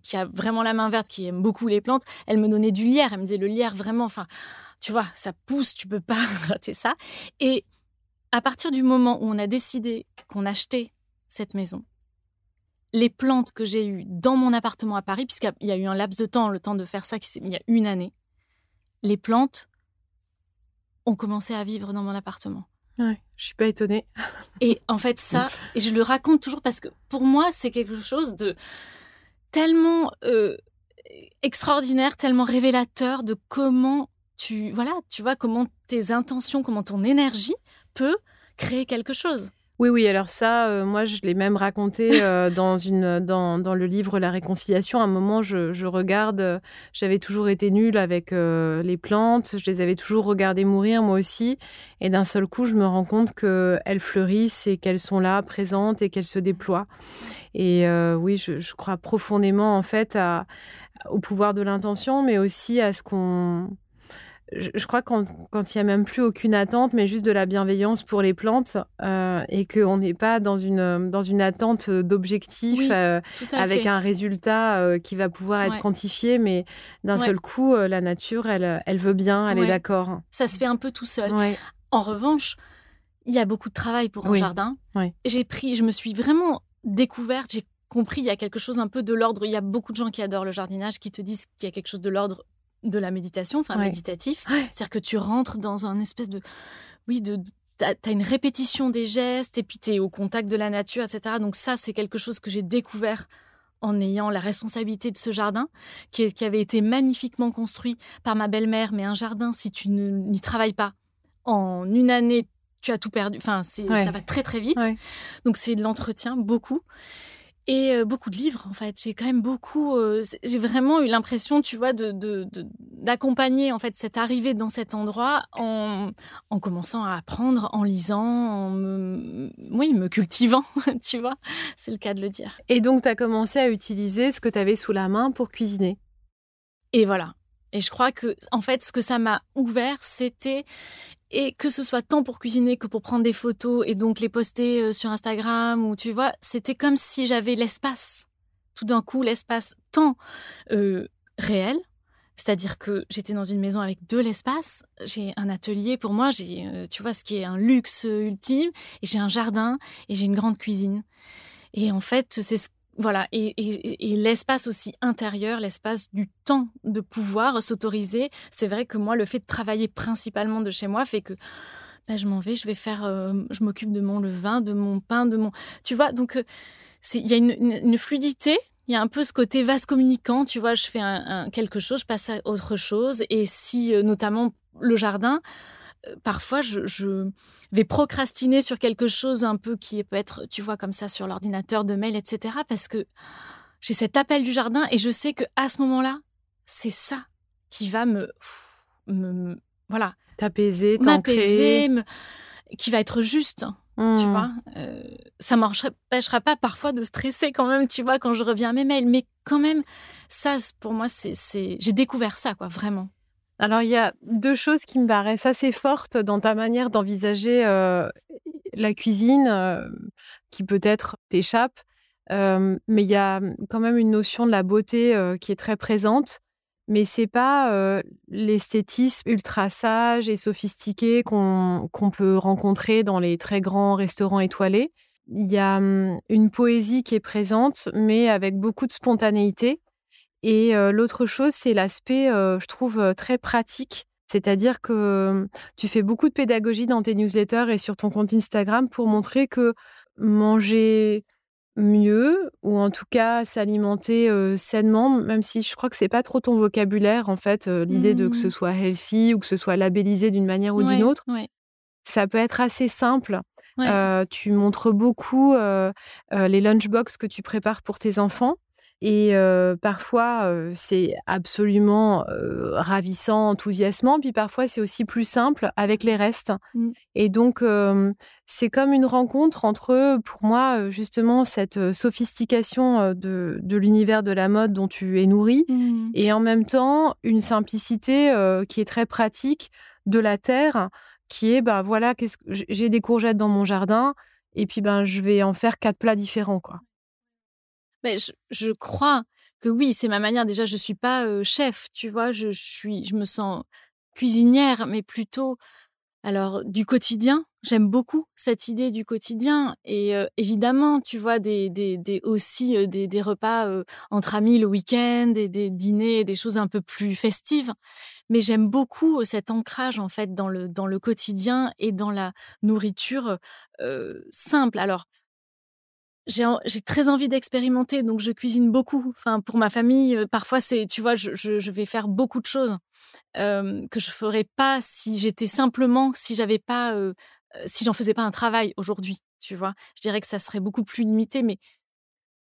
qui a vraiment la main verte, qui aime beaucoup les plantes, elle me donnait du lierre. Elle me disait le lierre, vraiment, enfin, tu vois, ça pousse, tu peux pas rater ça. Et à partir du moment où on a décidé qu'on achetait cette maison, les plantes que j'ai eues dans mon appartement à Paris, puisqu'il y a eu un laps de temps, le temps de faire ça, il y a une année, les plantes ont commencé à vivre dans mon appartement. Ouais, je suis pas étonnée. Et en fait, ça, je le raconte toujours parce que pour moi, c'est quelque chose de tellement euh, extraordinaire, tellement révélateur de comment tu, voilà, tu vois, comment tes intentions, comment ton énergie peut créer quelque chose. Oui, oui, alors ça, euh, moi, je l'ai même raconté euh, dans, une, dans, dans, le livre La réconciliation. À un moment, je, je regarde, euh, j'avais toujours été nulle avec les plantes, je les avais toujours regardées mourir, moi aussi. Et d'un seul coup, je me rends compte qu'elles fleurissent et qu'elles sont là, présentes et qu'elles se déploient. Et oui, je, je, crois profondément, en fait, à, au pouvoir de l'intention, mais aussi à ce qu'on je, crois quand quand il y a même plus aucune attente, mais juste de la bienveillance pour les plantes euh, et qu'on n'est pas dans une dans une attente d'objectif euh, avec un résultat euh, qui va pouvoir être quantifié, mais d'un seul coup, la nature, elle elle veut bien, elle est d'accord. Ça se fait un peu tout seul. En revanche, il y a beaucoup de travail pour un jardin. J'ai pris, je me suis vraiment découverte, j'ai compris, il y a quelque chose un peu de l'ordre. Il y a beaucoup de gens qui adorent le jardinage, qui te disent qu'il y a quelque chose de l'ordre de la méditation, enfin méditatif. C'est-à-dire que tu rentres dans un espèce de... Oui, de, tu as une répétition des gestes et puis tu es au contact de la nature, etc. Donc ça, c'est quelque chose que j'ai découvert en ayant la responsabilité de ce jardin, qui, qui avait été magnifiquement construit par ma belle-mère. Mais un jardin, si tu n'y travailles pas, en une année, tu as tout perdu. Enfin, ça va très très vite. Donc c'est de l'entretien, beaucoup et beaucoup de livres en fait. J'ai quand même beaucoup, j'ai vraiment eu l'impression, tu vois, de, d'accompagner en fait cette arrivée dans cet endroit en, en commençant à apprendre, en lisant, en me, oui, me cultivant, tu vois, c'est le cas de le dire. Et donc tu as commencé à utiliser ce que tu avais sous la main pour cuisiner. Et voilà. Et je crois que, en fait, ce que ça m'a ouvert, c'était et que ce soit tant pour cuisiner que pour prendre des photos et donc les poster euh, sur Instagram ou tu vois, c'était comme si j'avais l'espace. Tout d'un coup, l'espace tant euh, réel, c'est-à-dire que j'étais dans une maison avec de l'espace, j'ai un atelier pour moi, j'ai euh, tu vois ce qui est un luxe ultime et j'ai un jardin et j'ai une grande cuisine. Et en fait, c'est ce voilà, et, l'espace aussi intérieur, l'espace du temps de pouvoir s'autoriser. C'est vrai que moi, le fait de travailler principalement de chez moi fait que bah, je m'en vais, je vais faire, euh, je m'occupe de mon levain, de mon pain, de mon, tu vois. Donc, euh, il y a une, fluidité. Il y a un peu ce côté vaste communicant, tu vois. Je fais quelque chose, je passe à autre chose. Et si, euh, notamment le jardin, parfois, je, vais procrastiner sur quelque chose un peu qui peut être, tu vois, comme ça sur l'ordinateur, de mail, etc. Parce que j'ai cet appel du jardin et je sais que à ce moment-là, c'est ça qui va me, me voilà, t'apaiser, m'apaiser, qui va être juste. Tu mmh. vois, euh, ça m'empêchera pas parfois de stresser quand même, tu vois, quand je reviens à mes mails. Mais quand même, ça, pour moi, c'est, j'ai découvert ça, quoi, vraiment. Alors, il y a deux choses qui me paraissent assez fortes dans ta manière d'envisager euh, la cuisine, euh, qui peut-être t'échappe, euh, mais il y a quand même une notion de la beauté qui est très présente. Mais c'est pas l'esthétisme ultra sage et sophistiqué qu'on peut rencontrer dans les très grands restaurants étoilés. Il y a hum, une poésie qui est présente, mais avec beaucoup de spontanéité. Et l'autre chose, c'est l'aspect, je trouve, très pratique. C'est-à-dire que tu fais beaucoup de pédagogie dans tes newsletters et sur ton compte Instagram pour montrer que manger mieux ou en tout cas s'alimenter sainement, même si je crois que c'est pas trop ton vocabulaire en fait, l'idée de que ce mmh. soit healthy ou que ce soit labellisé d'une manière ou d'une autre, ça peut être assez simple. tu montres beaucoup les lunchbox que tu prépares pour tes enfants. Et parfois, c'est absolument ravissant, enthousiasmant. Puis parfois, c'est aussi plus simple avec les restes. Mmh. Et donc, c'est comme une rencontre entre, pour moi, justement, cette sophistication de, l'univers de la mode dont tu es nourri, mmh. et en même temps, une simplicité qui est très pratique de la terre, qui est, ben voilà, j'ai des courgettes dans mon jardin, et puis ben je vais en faire quatre plats différents, quoi. Mais je, crois que oui, c'est ma manière. Déjà, je suis pas chef, tu vois. Je, suis, je me sens cuisinière, mais plutôt alors du quotidien. J'aime beaucoup cette idée du quotidien et évidemment, tu vois, des, aussi des, des repas entre amis le week-end et des dîners, des choses un peu plus festives. Mais j'aime beaucoup cet ancrage en fait dans le dans le quotidien et dans la nourriture simple. Alors j'ai très envie d'expérimenter, donc je cuisine beaucoup. Enfin, pour ma famille, euh, parfois c'est, tu vois, je, je, vais faire beaucoup de choses euh, que je ferais pas si j'étais simplement, si j'avais pas, euh, si j'en faisais pas un travail aujourd'hui. tu vois. Je dirais que ça serait beaucoup plus limité, mais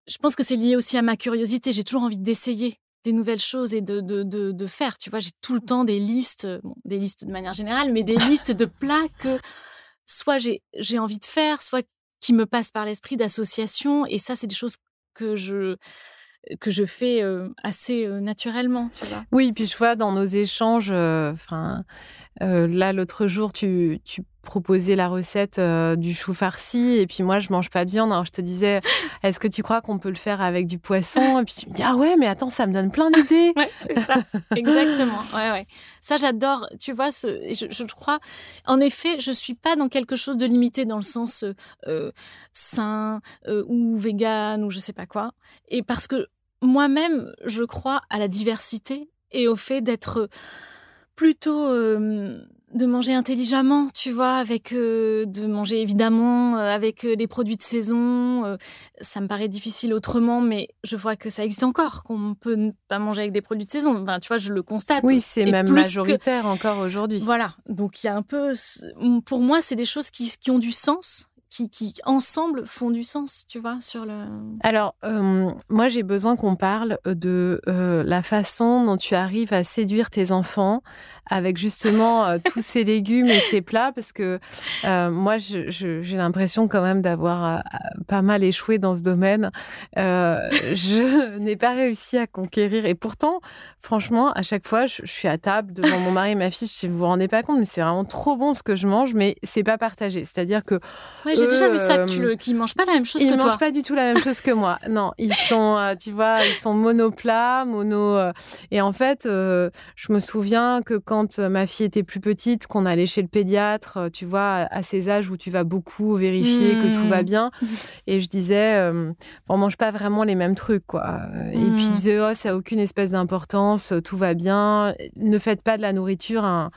je pense que c'est lié aussi à ma curiosité. J'ai toujours envie d'essayer des nouvelles choses et de, de, de, faire. Tu vois, j'ai tout le temps des listes, des listes de manière générale, mais des listes de plats que soit j'ai envie de faire, soit qui me passent par l'esprit d'association. Et ça, c'est des choses que je que je fais assez naturellement. Oui, puis je vois dans nos échanges, là l'autre jour, tu proposais la recette du chou farci, et puis moi je mange pas de viande, alors je te disais, est-ce que tu crois qu'on peut le faire avec du poisson? Et puis tu me dis, ah ouais, mais attends, ça me donne plein d'idées. ouais, c'est ça, exactement. Ouais, ouais. Ça, j'adore, tu vois, ce, je, je, crois, en effet, je suis pas dans quelque chose de limité dans le sens sain ou vegan ou je sais pas quoi, et parce que moi-même, je crois à la diversité et au fait d'être plutôt euh, de manger intelligemment, tu vois, avec euh, de manger évidemment euh, avec les produits de saison. ça me paraît difficile autrement, mais je vois que ça existe encore, qu'on peut pas manger avec des produits de saison. Enfin, tu vois, je le constate. Oui, c'est même majoritaire encore aujourd'hui. Voilà, donc il y a un peu, pour moi, c'est des choses qui, qui ont du sens qui, ensemble font du sens, tu vois, sur le. Alors, euh, moi, j'ai besoin qu'on parle de euh, la façon dont tu arrives à séduire tes enfants avec justement euh, tous ces légumes et ces plats, parce que moi, j'ai l'impression quand même d'avoir pas mal échoué dans ce domaine. je n'ai pas réussi à conquérir, et pourtant, franchement, à chaque fois, je, suis à table devant mon mari et ma fille. Je, vous vous rendez pas compte, mais c'est vraiment trop bon ce que je mange, mais c'est pas partagé. C'est-à-dire que j'ai déjà vu ça, qu'ils ne mangent pas la même chose que toi. Ils ne mangent pas du tout la même chose que moi. Non, ils sont, euh, tu vois, ils sont monoplats, mono. Euh, et en fait, euh, je me souviens que quand ma fille était plus petite, qu'on allait chez le pédiatre, tu vois, à ces âges où tu vas beaucoup vérifier que tout va mmh. bien, et je disais, on mange pas vraiment les mêmes trucs, quoi. Et puis ils disaient, oh, ça a aucune espèce d'importance, tout va bien. Ne faites pas de la nourriture un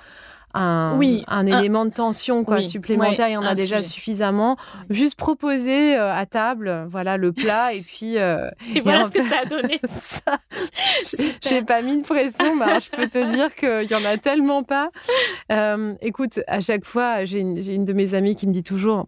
un, oui, un élément de tension quoi, supplémentaire. il y en a déjà suffisamment. Juste proposer euh, à table, voilà, le plat et puis. Euh, et voilà ce que ça a donné. J'ai pas mis de pression, bah, je peux te dire qu'il y en a tellement pas. Euh, écoute, à chaque fois, j'ai une, une de mes amies qui me dit toujours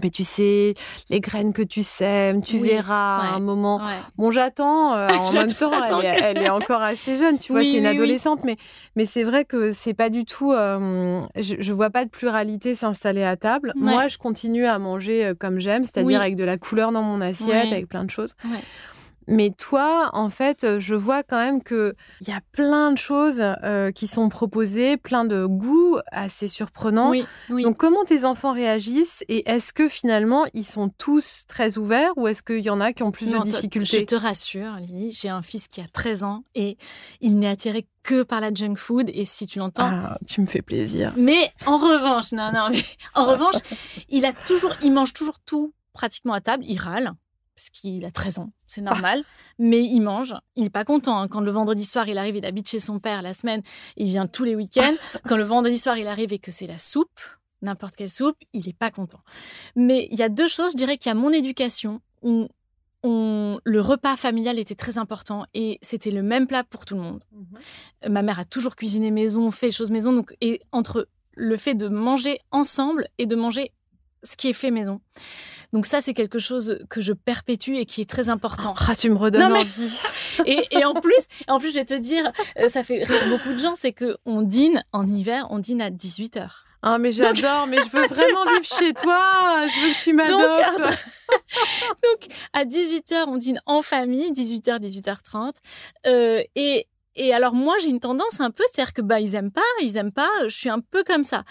mais tu sais, les graines que tu sèmes, tu verras à un moment. Bon, j'attends. Euh, en même temps, elle est, encore assez jeune, tu vois, c'est une adolescente, mais, mais c'est vrai que c'est pas du tout. Euh, je, je, vois pas de pluralité s'installer à table. Moi, je continue à manger euh, comme j'aime, c'est-à-dire avec de la couleur dans mon assiette, avec plein de choses. Mais toi, en fait, euh, je vois quand même qu'il y a plein de choses euh, qui sont proposées, plein de goûts assez surprenants. Donc, comment tes enfants réagissent et est-ce que finalement, ils sont tous très ouverts ou est-ce qu'il y en a qui ont plus de difficultés Je te rassure, Lily, j'ai un fils qui a 13 ans et il n'est attiré que par la junk food et si tu l'entends ah, tu me fais plaisir. Mais en revanche non non mais en revanche il a toujours il mange toujours tout pratiquement à table il râle parce qu'il a 13 ans, c'est normal. mais il mange, il n'est pas content. Hein. Quand le vendredi soir, il arrive, il habite chez son père la semaine, il vient tous les week-ends. Quand le vendredi soir, il arrive et que c'est la soupe, n'importe quelle soupe, il n'est pas content. Mais il y a deux choses, je dirais qu'il y a mon éducation, où le repas familial était très important et c'était le même plat pour tout le monde. Mhm. Ma mère a toujours cuisiné maison, fait les choses maison, donc et entre le fait de manger ensemble et de manger ce qui est fait maison. Donc ça, c'est quelque chose que je perpétue et qui est très important. Ah, tu me redonnes envie. et, en plus, en plus, je vais te dire, euh, ça fait rire beaucoup de gens, c'est que on dîne en hiver, on dîne à 18 h ah, mais j'adore, mais je veux vraiment vivre chez toi. Je veux que tu m'adoptes. Donc, à 18h, on dîne en famille, 18h, 18h30. Euh, et, et alors, moi, j'ai une tendance un peu, c'est-à-dire que, bah, ils aiment pas, ils aiment pas, je suis un peu comme ça.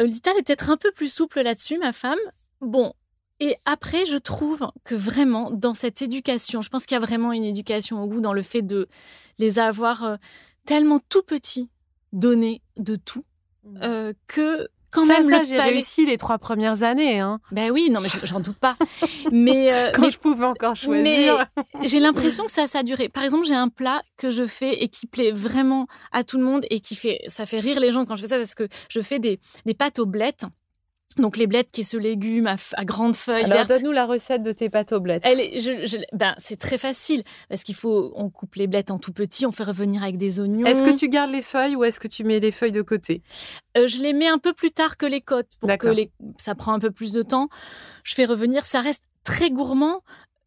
Euh, Lita est peut-être un peu plus souple là-dessus, ma femme. Bon, et après, je trouve que vraiment, dans cette éducation, je pense qu'il y a vraiment une éducation au goût dans le fait de les avoir euh, tellement tout petits, donnés de tout, mmh. euh, que quand même ça, j'ai réussi les trois premières années. Hein. Ben oui, non, mais j'en doute pas. mais euh, quand je pouvais encore choisir. j'ai l'impression que ça, ça a duré. Par exemple, j'ai un plat que je fais et qui plaît vraiment à tout le monde et qui fait, ça fait rire les gens quand je fais ça parce que je fais des, des pâtes aux blettes Donc les blettes, qui est ce légume à, grandes feuilles Alors donne-nous la recette de tes pâtes aux blettes. Elle ben, c'est très facile parce qu'il faut, on coupe les blettes en tout petit, on fait revenir avec des oignons. Est-ce que tu gardes les feuilles ou est-ce que tu mets les feuilles de côté? Euh, Je les mets un peu plus tard que les côtes pour que les, ça prend un peu plus de temps. Je fais revenir, ça reste très gourmand.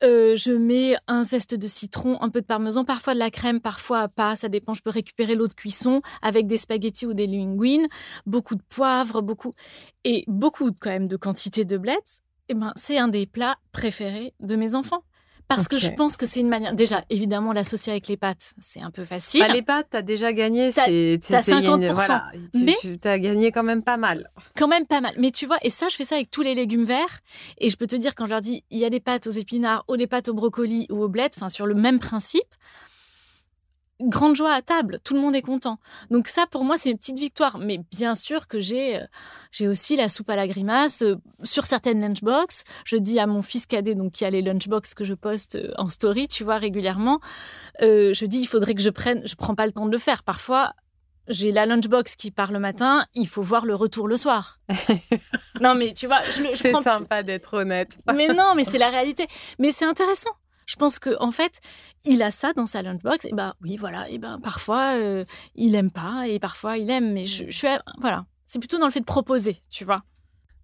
Euh, je mets un zeste de citron, un peu de parmesan, parfois de la crème, parfois pas, ça dépend. Je peux récupérer l'eau de cuisson avec des spaghettis ou des linguines, beaucoup de poivre, beaucoup et beaucoup quand même de quantité de blettes. Et eh ben, c'est un des plats préférés de mes enfants. Parce que je pense que c'est une manière. Déjà, évidemment, l'associer avec les pâtes, c'est un peu facile. Bah, les pâtes, t'as déjà gagné. C'est 50%. Voilà, tu, mais tu as gagné quand même pas mal. Quand même pas mal. Mais tu vois, et ça, je fais ça avec tous les légumes verts. Et je peux te dire, quand je leur dis, il y a des pâtes aux épinards ou des pâtes au brocoli ou au bled, enfin, sur le même principe, grande joie à table, tout le monde est content. Donc ça, pour moi, c'est une petite victoire. Mais bien sûr que j'ai, euh, j'ai aussi la soupe à la grimace euh, sur certaines lunchbox. Je dis à mon fils cadet, donc qui a les lunchbox que je poste euh, en story, tu vois régulièrement, je dis il faudrait que je prenne, je prends pas le temps de le faire. Parfois, j'ai la lunchbox qui part le matin, il faut voir le retour le soir. non mais tu vois, je, je c'est sympa d'être honnête. mais non, mais c'est la réalité. Mais c'est intéressant. Je pense que en fait, il a ça dans sa lunchbox. Et ben oui, voilà. Et ben parfois euh, il aime pas et parfois il aime. Mais je, suis voilà. C'est plutôt dans le fait de proposer, tu vois.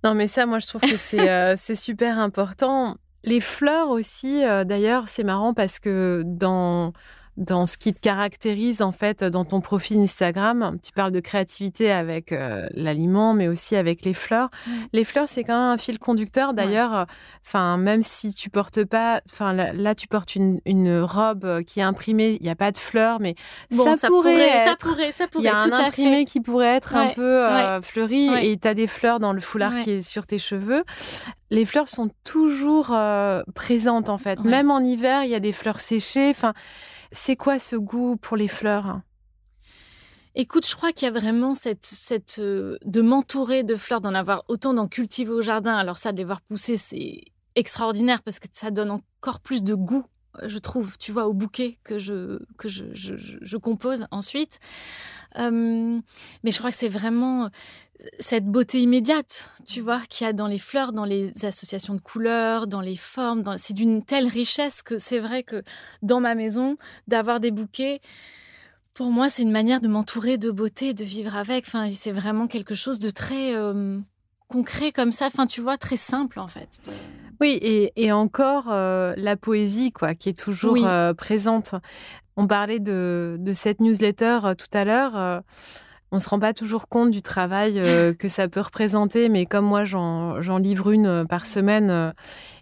Non, mais ça, moi, je trouve que c'est euh, super important. Les fleurs aussi, euh, d'ailleurs, c'est marrant parce que dans dans ce qui te caractérise en fait dans ton profil Instagram. Tu parles de créativité avec euh, l'aliment, mais aussi avec les fleurs. Les fleurs, c'est quand même un fil conducteur. D'ailleurs, enfin, même si tu portes pas, enfin là, tu portes une, robe euh, qui est imprimée, il n'y a pas de fleurs, mais ça, pourrait, ça pourrait, ça pourrait, Il y a un imprimé qui pourrait être un peu euh, fleuri et tu as des fleurs dans le foulard qui est sur tes cheveux les fleurs sont toujours présentes en fait. Même en hiver, il y a des fleurs séchées. Enfin, c'est quoi ce goût pour les fleurs? Écoute, je crois qu'il y a vraiment cette, cette euh, de m'entourer de fleurs, d'en avoir autant d'en cultiver au jardin. Alors ça, de les voir pousser, c'est extraordinaire parce que ça donne encore plus de goût, je trouve, tu vois, au bouquet que je que je, je, compose ensuite. Euh, mais je crois que c'est vraiment cette beauté immédiate, tu vois, qu'il y a dans les fleurs, dans les associations de couleurs, dans les formes. C'est d'une telle richesse que c'est vrai que dans ma maison, d'avoir des bouquets, pour moi, c'est une manière de m'entourer de beauté, de vivre avec. Enfin, c'est vraiment quelque chose de très euh, concret comme ça. Enfin, tu vois, très simple en fait. Oui, et, encore euh, la poésie, quoi, qui est toujours euh, présente. On parlait de, de cette newsletter tout à l'heure on se rend pas toujours compte du travail euh, que ça peut représenter, mais comme moi j'en livre une euh, par semaine euh,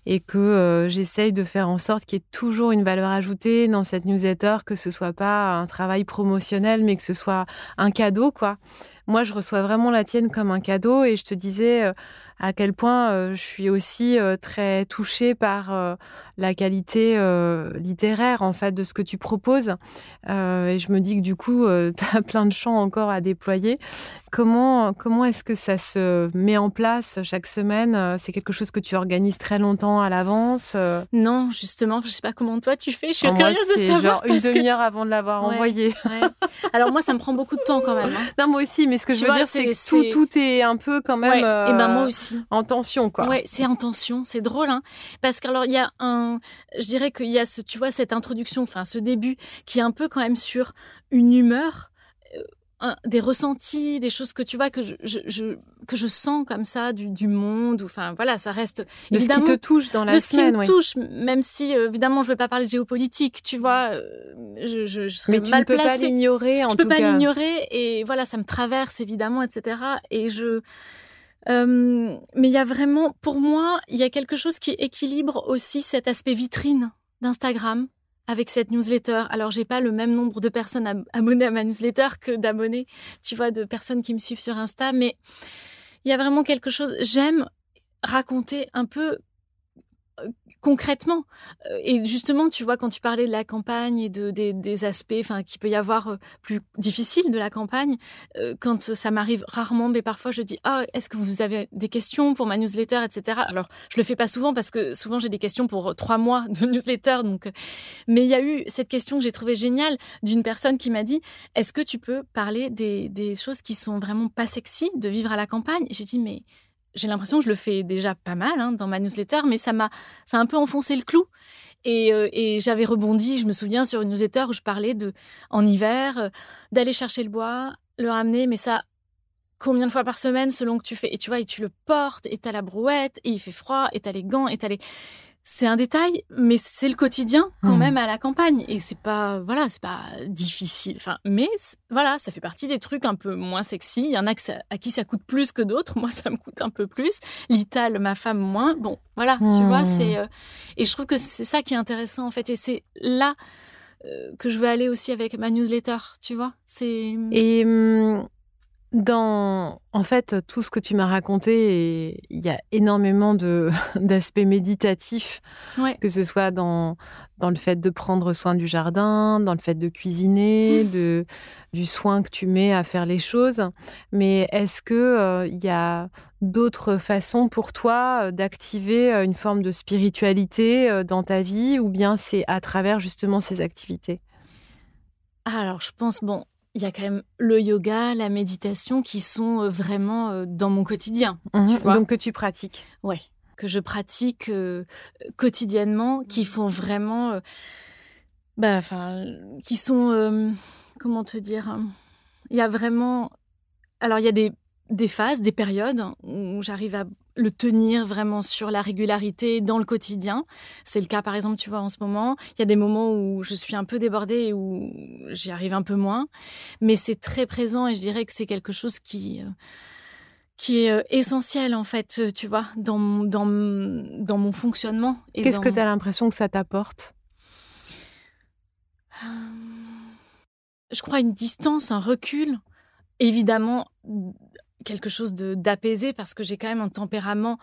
et que j'essaye de faire en sorte qu'il y ait toujours une valeur ajoutée dans cette newsletter, que ce soit pas un travail promotionnel, mais que ce soit un cadeau, quoi. Moi, je reçois vraiment la tienne comme un cadeau et je te disais à quel point je suis aussi très touchée par la qualité euh, littéraire en fait de ce que tu proposes. Euh, et je me dis que du coup, euh, tu as plein de champs encore à déployer. Comment, comment est-ce que ça se met en place chaque semaine? C'est quelque chose que tu organises très longtemps à l'avance Non, justement, je sais pas comment toi tu fais. Je suis curieuse de savoir. Genre une demi-heure avant de l'avoir envoyé. Alors moi, ça me prend beaucoup de temps quand même. Hein. Non, moi aussi, mais ce que je veux dire, c'est que tout, tout, est un peu quand même. et ben moi aussi. En tension, quoi. Ouais, c'est en tension. C'est drôle, hein. Parce qu'alors il y a un je dirais qu'il y a, ce, tu vois, cette introduction, enfin ce début, qui est un peu quand même sur une humeur, euh, des ressentis, des choses que tu vois que je, que je sens comme ça du, monde. Enfin voilà, ça reste de évidemment ce qui te touche dans la de semaine. Ce qui me touche, même si euh, évidemment je ne vais pas parler de géopolitique, tu vois. Euh, je, je, serais Mais tu ne peux pas l'ignorer. Je ne peux pas l'ignorer et voilà, ça me traverse évidemment, etc. Et je euh, mais il y a vraiment, pour moi, il y a quelque chose qui équilibre aussi cet aspect vitrine d'Instagram avec cette newsletter. Alors, j'ai pas le même nombre de personnes abonnées à ma newsletter que d'abonnés, tu vois, de personnes qui me suivent sur Insta, mais il y a vraiment quelque chose. J'aime raconter un peu concrètement. Euh, et justement, tu vois, quand tu parlais de la campagne et de, des, aspects qu'il peut y avoir euh, plus difficiles de la campagne, euh, quand ça m'arrive rarement, mais parfois je dis Ah, est-ce que vous avez des questions pour ma newsletter, etc. Alors, je le fais pas souvent parce que souvent j'ai des questions pour trois mois de newsletter. Donc... Mais il y a eu cette question que j'ai trouvée géniale d'une personne qui m'a dit Est-ce que tu peux parler des, des choses qui sont vraiment pas sexy de vivre à la campagne? J'ai dit Mais j'ai l'impression que je le fais déjà pas mal hein, dans ma newsletter, mais ça m'a, ça a un peu enfoncé le clou. Et, euh, et j'avais rebondi, je me souviens, sur une newsletter où je parlais de, en hiver, euh, d'aller chercher le bois, le ramener, mais ça, combien de fois par semaine selon que tu fais? Et tu vois, et tu le portes, et t'as la brouette, et il fait froid, et t'as les gants, et t'as les c'est un détail, mais c'est le quotidien quand hmm. même à la campagne. Et c'est pas, voilà, c'est pas difficile. Enfin, mais voilà, ça fait partie des trucs un peu moins sexy. Il y en a à qui ça coûte plus que d'autres. Moi, ça me coûte un peu plus. Lital, ma femme, moins. Bon, voilà, tu vois, hmm. c'est. Euh, et je trouve que c'est ça qui est intéressant, en fait. Et c'est là euh, que je veux aller aussi avec ma newsletter, tu vois. C'est. Et. Hum, dans, en fait, tout ce que tu m'as raconté, il y a énormément de, d'aspects méditatifs, que ce soit dans, dans le fait de prendre soin du jardin, dans le fait de cuisiner, mmh. de, du soin que tu mets à faire les choses. Mais est-ce que euh, il y a d'autres façons pour toi euh, d'activer euh, une forme de spiritualité dans ta vie, ou bien c'est à travers justement ces activités? Alors, je pense, bon, il y a quand même le yoga, la méditation qui sont euh, vraiment euh, dans mon quotidien. Mhm. donc que tu pratiques. Oui, que je pratique euh, quotidiennement, qui font vraiment, bah, enfin, qui sont, comment te dire, hein, il y a vraiment, alors il y a des, des phases, des périodes où j'arrive à le tenir vraiment sur la régularité dans le quotidien. C'est le cas, par exemple, tu vois, en ce moment. Il y a des moments où je suis un peu débordée et où j'y arrive un peu moins. Mais c'est très présent et je dirais que c'est quelque chose qui, euh, qui est euh, essentiel, en fait, tu vois, dans, dans, dans mon fonctionnement. Qu'est-ce que tu as l'impression que ça t'apporte? Euh, Je crois une distance, un recul. Évidemment, quelque chose d'apaisé parce que j'ai quand même un tempérament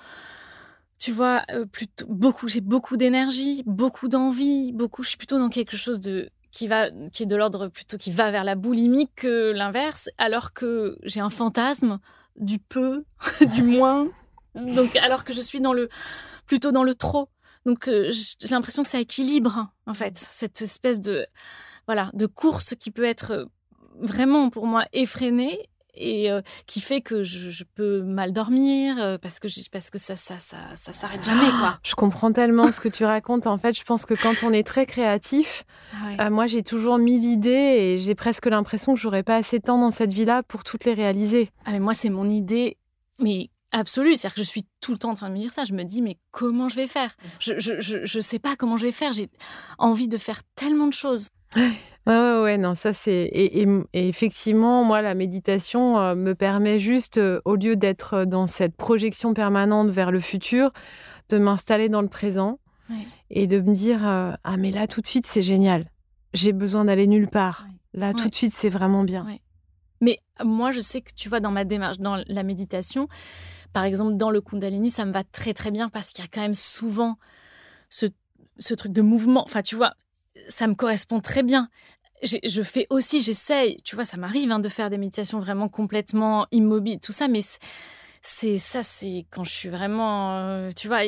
tu vois euh, plutôt beaucoup j'ai beaucoup d'énergie beaucoup d'envie beaucoup je suis plutôt dans quelque chose de qui va qui est de l'ordre plutôt qui va vers la boulimie que l'inverse alors que j'ai un fantasme du peu du moins. Donc alors que je suis dans le plutôt dans le trop. Donc euh, j'ai l'impression que ça équilibre en fait cette espèce de voilà de course qui peut être vraiment pour moi effrénée et euh, qui fait que je, peux mal dormir euh, parce que parce que ça ça ça ça s'arrête jamais quoi. Je comprends tellement ce que tu racontes. En fait, je pense que quand on est très créatif, ah euh, moi j'ai toujours mille idées et j'ai presque l'impression que j'aurais pas assez de temps dans cette vie-là pour toutes les réaliser. Ah mais moi c'est mon idée mais absolue, c'est-à-dire que je suis tout le temps en train de me dire ça. Je me dis mais comment je vais faire? Je, je je je sais pas comment je vais faire. J'ai envie de faire tellement de choses. Ouais, ouais, non, ça c'est. Et, effectivement, moi, la méditation euh, me permet juste, euh, au lieu d'être euh, dans cette projection permanente vers le futur, de m'installer dans le présent et de me dire Ah, mais là, tout de suite, c'est génial. J'ai besoin d'aller nulle part. Là, tout de suite, c'est vraiment bien. Mais moi, je sais que tu vois, dans ma démarche, dans la méditation, par exemple, dans le Kundalini, ça me va très, très bien parce qu'il y a quand même souvent ce, ce truc de mouvement. Enfin, tu vois, ça me correspond très bien je fais aussi, j'essaye, tu vois, ça m'arrive hein, de faire des méditations vraiment complètement immobiles, tout ça, mais c'est ça, c'est quand je suis vraiment, euh, tu vois,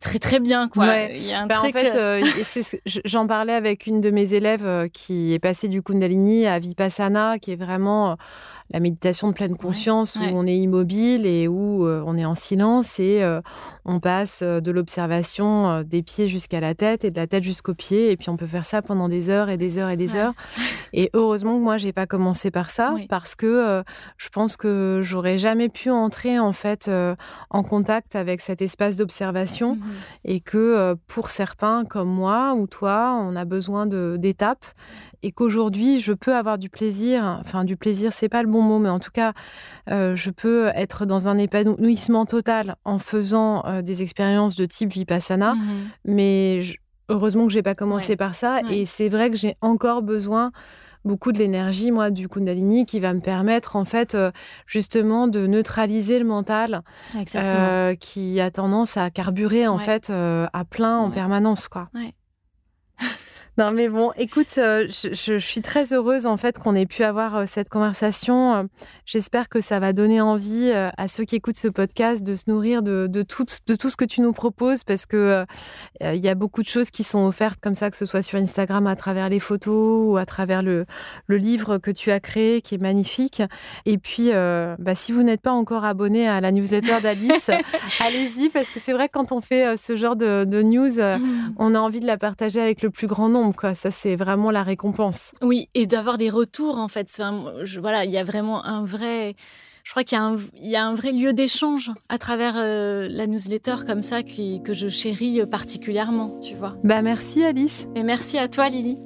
très très bien, quoi. Il y a un bah, En fait, euh, euh, j'en parlais avec une de mes élèves qui est passée du Kundalini à Vipassana, qui est vraiment la méditation de pleine conscience où on est immobile et où euh, on est en silence et euh, on passe euh, de l'observation des pieds jusqu'à la tête et de la tête jusqu'aux pieds. Et puis on peut faire ça pendant des heures et des heures et des heures. Et heureusement que moi j'ai pas commencé par ça parce que je pense que j'aurais jamais pu entrer en fait en contact avec cet espace d'observation mmh et que pour certains comme moi ou toi, on a besoin d'étapes et qu'aujourd'hui je peux avoir du plaisir, enfin du plaisir c'est pas le bon mot, mais en tout cas euh, je peux être dans un épanouissement total en faisant euh, des expériences de type vipassana, mmh mais heureusement que j'ai pas commencé par ça et c'est vrai que j'ai encore besoin beaucoup de l'énergie, moi, du Kundalini, qui va me permettre, en fait, euh, justement, de neutraliser le mental qui a tendance à carburer, en fait, à plein en permanence, quoi. Non, mais bon, écoute, euh, je, suis très heureuse en fait qu'on ait pu avoir euh, cette conversation. J'espère que ça va donner envie euh, à ceux qui écoutent ce podcast de se nourrir de, tout, de tout ce que tu nous proposes parce que il y a beaucoup de choses qui sont offertes comme ça, que ce soit sur Instagram à travers les photos ou à travers le, le livre que tu as créé qui est magnifique. Et puis, bah, si vous n'êtes pas encore abonné à la newsletter d'Alice, allez-y parce que c'est vrai que quand on fait ce genre de, de news, mmh. on a envie de la partager avec le plus grand nombre quoi. Ça, c'est vraiment la récompense. Oui, et d'avoir des retours, en fait. voilà, il y a vraiment un vrai. Je crois qu'il y, a un vrai lieu d'échange à travers euh, la newsletter comme ça que je chéris particulièrement, tu vois. Bah merci Alice. Et merci à toi Lily.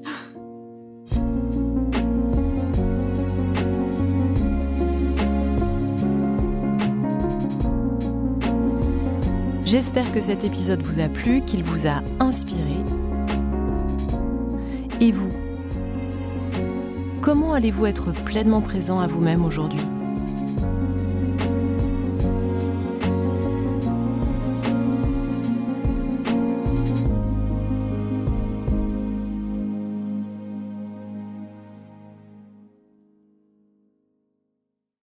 J'espère que cet épisode vous a plu, qu'il vous a inspiré et vous? Comment allez-vous être pleinement présent à vous-même aujourd'hui?